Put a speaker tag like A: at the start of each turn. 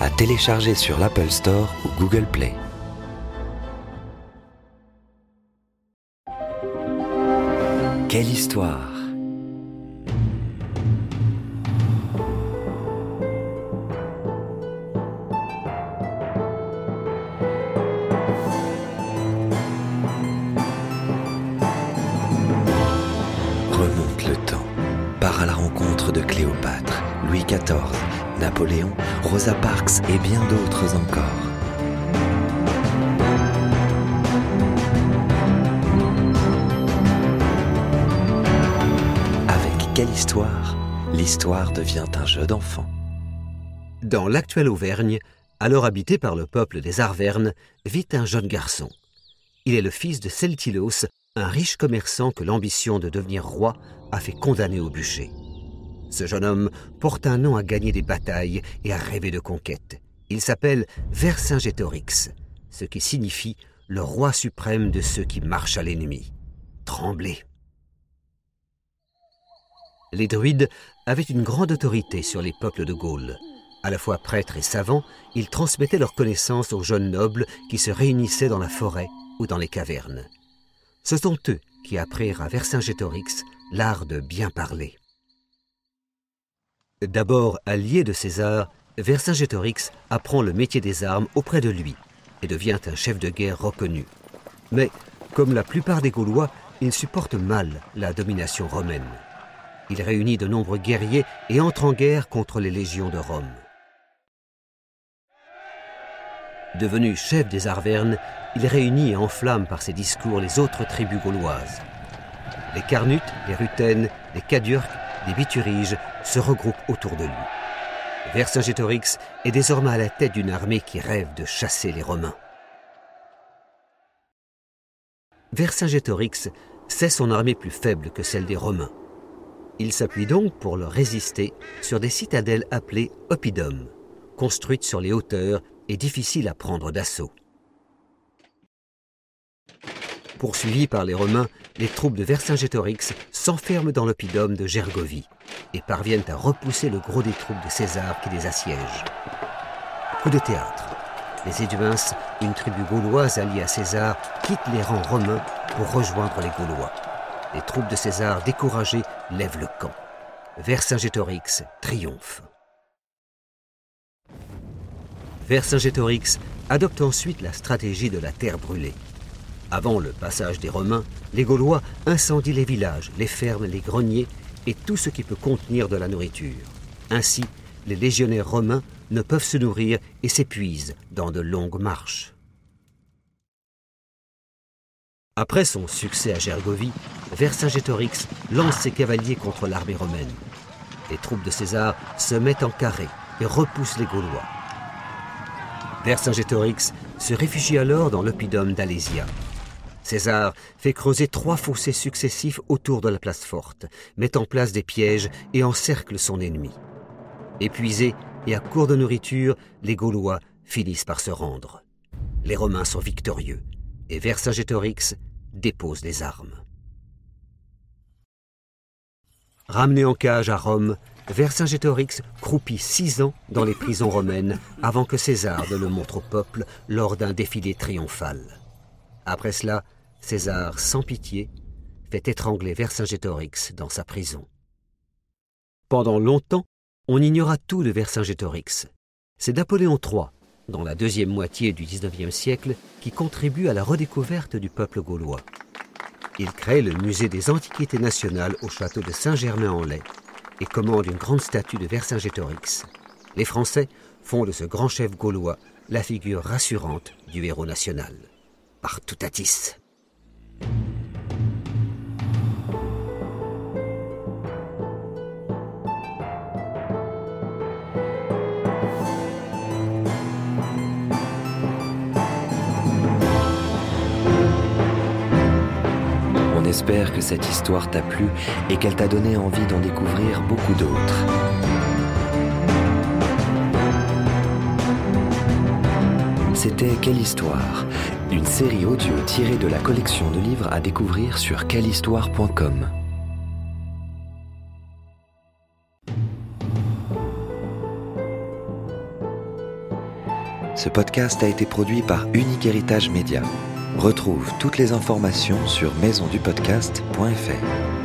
A: à télécharger sur l'Apple Store ou Google Play. Quelle histoire Remonte le temps, part à la rencontre de Cléopâtre, Louis XIV, Napoléon, Rosa Parks et bien d'autres encore. Avec quelle histoire L'histoire devient un jeu d'enfant.
B: Dans l'actuelle Auvergne, alors habité par le peuple des Arvernes, vit un jeune garçon. Il est le fils de Celtilos, un riche commerçant que l'ambition de devenir roi a fait condamner au bûcher. Ce jeune homme porte un nom à gagner des batailles et à rêver de conquêtes. Il s'appelle Vercingétorix, ce qui signifie le roi suprême de ceux qui marchent à l'ennemi. Tremblez. Les druides avaient une grande autorité sur les peuples de Gaule. À la fois prêtres et savants, ils transmettaient leurs connaissances aux jeunes nobles qui se réunissaient dans la forêt ou dans les cavernes. Ce sont eux qui apprirent à Vercingétorix l'art de bien parler. D'abord allié de César, Vercingétorix apprend le métier des armes auprès de lui et devient un chef de guerre reconnu. Mais, comme la plupart des Gaulois, il supporte mal la domination romaine. Il réunit de nombreux guerriers et entre en guerre contre les légions de Rome. Devenu chef des Arvernes, il réunit et enflamme par ses discours les autres tribus gauloises. Les Carnutes, les Rutènes, les Cadurques, les Bituriges se regroupent autour de lui. Vercingétorix est désormais à la tête d'une armée qui rêve de chasser les Romains. Vercingétorix sait son armée plus faible que celle des Romains. Il s'appuie donc pour leur résister sur des citadelles appelées oppidum, construites sur les hauteurs et difficiles à prendre d'assaut. Poursuivis par les Romains, les troupes de Vercingétorix s'enferment dans l'oppidum de Gergovie et parviennent à repousser le gros des troupes de César qui les assiègent. Coup de théâtre. Les Éduins, une tribu gauloise alliée à César, quittent les rangs romains pour rejoindre les Gaulois. Les troupes de César, découragées, lèvent le camp. Vercingétorix triomphe. Vercingétorix adopte ensuite la stratégie de la terre brûlée. Avant le passage des Romains, les Gaulois incendient les villages, les fermes, les greniers et tout ce qui peut contenir de la nourriture. Ainsi, les légionnaires romains ne peuvent se nourrir et s'épuisent dans de longues marches. Après son succès à Gergovie, Vercingétorix lance ses cavaliers contre l'armée romaine. Les troupes de César se mettent en carré et repoussent les Gaulois. Vercingétorix se réfugie alors dans l'oppidum d'Alésia. César fait creuser trois fossés successifs autour de la place forte, met en place des pièges et encercle son ennemi. Épuisés et à court de nourriture, les Gaulois finissent par se rendre. Les Romains sont victorieux et Vercingétorix dépose les armes. Ramené en cage à Rome, Vercingétorix croupit six ans dans les prisons romaines avant que César ne le montre au peuple lors d'un défilé triomphal. Après cela, César, sans pitié, fait étrangler Vercingétorix dans sa prison. Pendant longtemps, on ignora tout de Vercingétorix. C'est Napoléon III, dans la deuxième moitié du XIXe siècle, qui contribue à la redécouverte du peuple gaulois. Il crée le musée des Antiquités nationales au château de Saint-Germain-en-Laye et commande une grande statue de Vercingétorix. Les Français font de ce grand chef gaulois la figure rassurante du héros national. Artoutatis.
A: On espère que cette histoire t'a plu et qu'elle t'a donné envie d'en découvrir beaucoup d'autres. C'était Quelle histoire? Une série audio tirée de la collection de livres à découvrir sur quellehistoire.com. Ce podcast a été produit par Unique Héritage Média. Retrouve toutes les informations sur maisondupodcast.fr.